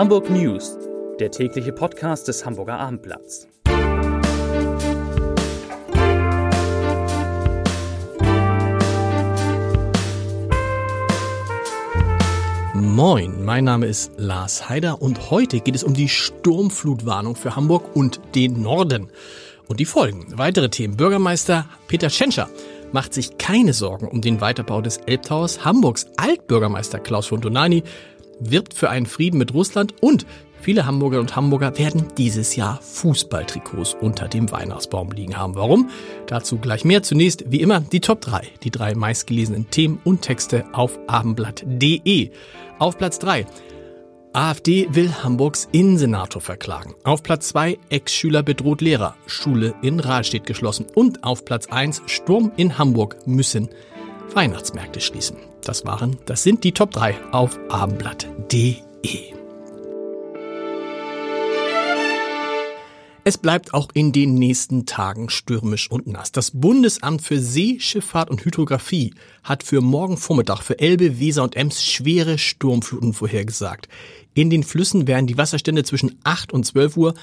Hamburg News, der tägliche Podcast des Hamburger Abendblatts. Moin, mein Name ist Lars Heider und heute geht es um die Sturmflutwarnung für Hamburg und den Norden. Und die Folgen. Weitere Themen. Bürgermeister Peter Tschentscher macht sich keine Sorgen um den Weiterbau des Elbtowers. Hamburgs Altbürgermeister Klaus von Donani wirbt für einen Frieden mit Russland und viele Hamburger und Hamburger werden dieses Jahr Fußballtrikots unter dem Weihnachtsbaum liegen haben. Warum? Dazu gleich mehr. Zunächst, wie immer, die Top 3, die drei meistgelesenen Themen und Texte auf abendblatt.de. Auf Platz 3. AfD will Hamburgs Innensenator verklagen. Auf Platz 2 Ex-Schüler bedroht Lehrer. Schule in Rahlstedt geschlossen. Und auf Platz 1 Sturm in Hamburg müssen Weihnachtsmärkte schließen. Das waren, das sind die Top 3 auf abendblatt.de. Es bleibt auch in den nächsten Tagen stürmisch und nass. Das Bundesamt für Seeschifffahrt und Hydrographie hat für morgen Vormittag für Elbe, Weser und Ems schwere Sturmfluten vorhergesagt. In den Flüssen werden die Wasserstände zwischen 8 und 12 Uhr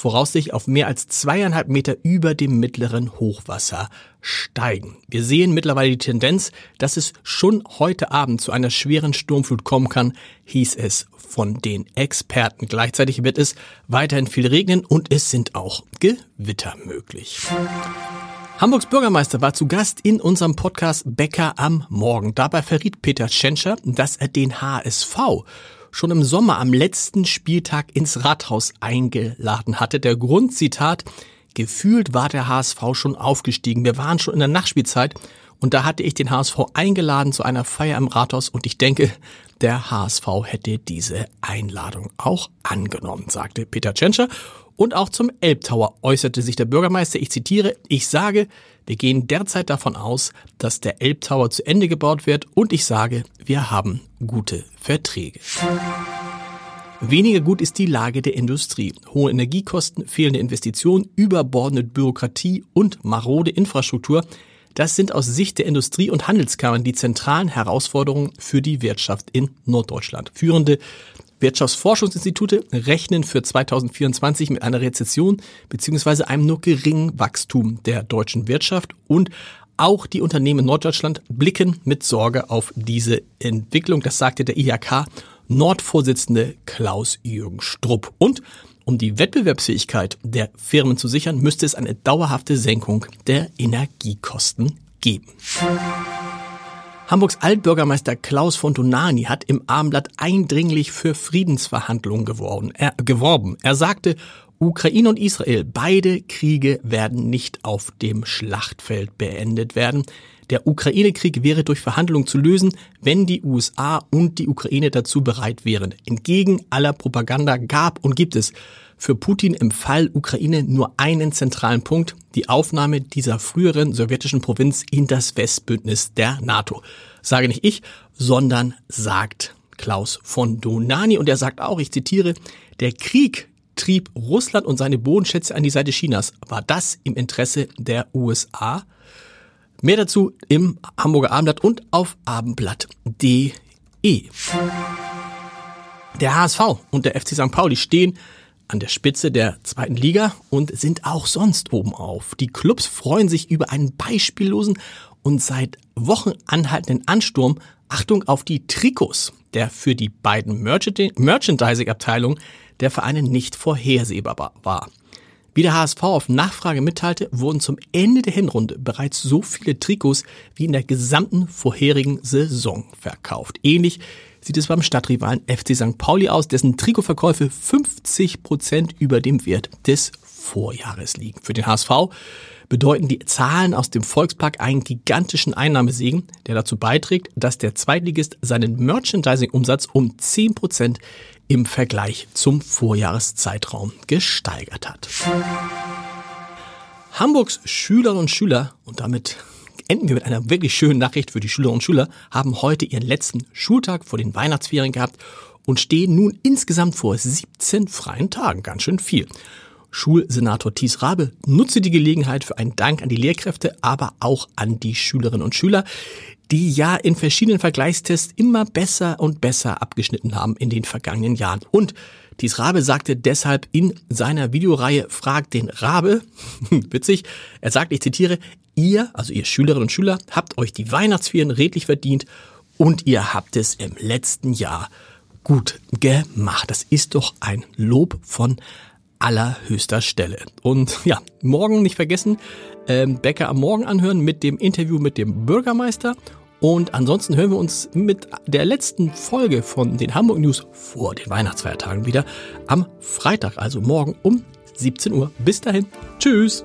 voraussichtlich auf mehr als zweieinhalb Meter über dem mittleren Hochwasser steigen. Wir sehen mittlerweile die Tendenz, dass es schon heute Abend zu einer schweren Sturmflut kommen kann, hieß es von den Experten. Gleichzeitig wird es weiterhin viel regnen und es sind auch Gewitter möglich. Hamburgs Bürgermeister war zu Gast in unserem Podcast Bäcker am Morgen. Dabei verriet Peter Tschentscher, dass er den HSV schon im Sommer am letzten Spieltag ins Rathaus eingeladen hatte. Der Grund, Zitat, gefühlt war der HSV schon aufgestiegen. Wir waren schon in der Nachspielzeit und da hatte ich den HSV eingeladen zu einer Feier im Rathaus und ich denke, der HSV hätte diese Einladung auch angenommen, sagte Peter Tschentscher. Und auch zum Elbtower äußerte sich der Bürgermeister, ich zitiere, ich sage, wir gehen derzeit davon aus, dass der Elbtower zu Ende gebaut wird und ich sage, wir haben gute Verträge. Weniger gut ist die Lage der Industrie. Hohe Energiekosten, fehlende Investitionen, überbordende Bürokratie und marode Infrastruktur das sind aus Sicht der Industrie- und Handelskammern die zentralen Herausforderungen für die Wirtschaft in Norddeutschland. Führende Wirtschaftsforschungsinstitute rechnen für 2024 mit einer Rezession bzw. einem nur geringen Wachstum der deutschen Wirtschaft und auch die Unternehmen in Norddeutschland blicken mit Sorge auf diese Entwicklung. Das sagte der IHK Nordvorsitzende Klaus-Jürgen Strupp. Und um die Wettbewerbsfähigkeit der Firmen zu sichern, müsste es eine dauerhafte Senkung der Energiekosten geben. Hamburgs Altbürgermeister Klaus von Donani hat im Abendblatt eindringlich für Friedensverhandlungen geworben. Er, geworben. er sagte, Ukraine und Israel, beide Kriege werden nicht auf dem Schlachtfeld beendet werden. Der Ukraine-Krieg wäre durch Verhandlungen zu lösen, wenn die USA und die Ukraine dazu bereit wären. Entgegen aller Propaganda gab und gibt es für Putin im Fall Ukraine nur einen zentralen Punkt, die Aufnahme dieser früheren sowjetischen Provinz in das Westbündnis der NATO. Sage nicht ich, sondern sagt Klaus von Donani und er sagt auch, ich zitiere, der Krieg trieb Russland und seine Bodenschätze an die Seite Chinas. War das im Interesse der USA? Mehr dazu im Hamburger Abendblatt und auf abendblatt.de. Der HSV und der FC St. Pauli stehen an der Spitze der zweiten Liga und sind auch sonst oben auf. Die Clubs freuen sich über einen beispiellosen und seit Wochen anhaltenden Ansturm, Achtung auf die Trikots, der für die beiden Merchandising-Abteilungen der Vereine nicht vorhersehbar war. Wie der HSV auf Nachfrage mitteilte, wurden zum Ende der Hinrunde bereits so viele Trikots wie in der gesamten vorherigen Saison verkauft. Ähnlich sieht es beim Stadtrivalen FC St. Pauli aus, dessen Trikotverkäufe 50 Prozent über dem Wert des Vorjahres liegen. Für den HSV bedeuten die Zahlen aus dem Volkspark einen gigantischen Einnahmesegen, der dazu beiträgt, dass der Zweitligist seinen Merchandising-Umsatz um 10 Prozent im Vergleich zum Vorjahreszeitraum gesteigert hat. Hamburgs Schülerinnen und Schüler, und damit enden wir mit einer wirklich schönen Nachricht für die Schülerinnen und Schüler, haben heute ihren letzten Schultag vor den Weihnachtsferien gehabt und stehen nun insgesamt vor 17 freien Tagen. Ganz schön viel. Schulsenator Thies Rabe nutze die Gelegenheit für einen Dank an die Lehrkräfte, aber auch an die Schülerinnen und Schüler. die ja in verschiedenen Vergleichstests immer besser und besser abgeschnitten haben in den vergangenen Jahren. Und Dies Rabe sagte deshalb in seiner Videoreihe Frag den Rabe, witzig, er sagt, ich zitiere, ihr, also ihr Schülerinnen und Schüler, habt euch die Weihnachtsferien redlich verdient und ihr habt es im letzten Jahr gut gemacht. Das ist doch ein Lob von allerhöchster Stelle. Und ja, morgen nicht vergessen, ähm, Bäcker am Morgen anhören mit dem Interview mit dem Bürgermeister. Und ansonsten hören wir uns mit der letzten Folge von den Hamburg News vor den Weihnachtsfeiertagen wieder am Freitag, also morgen um 17 Uhr. Bis dahin, tschüss!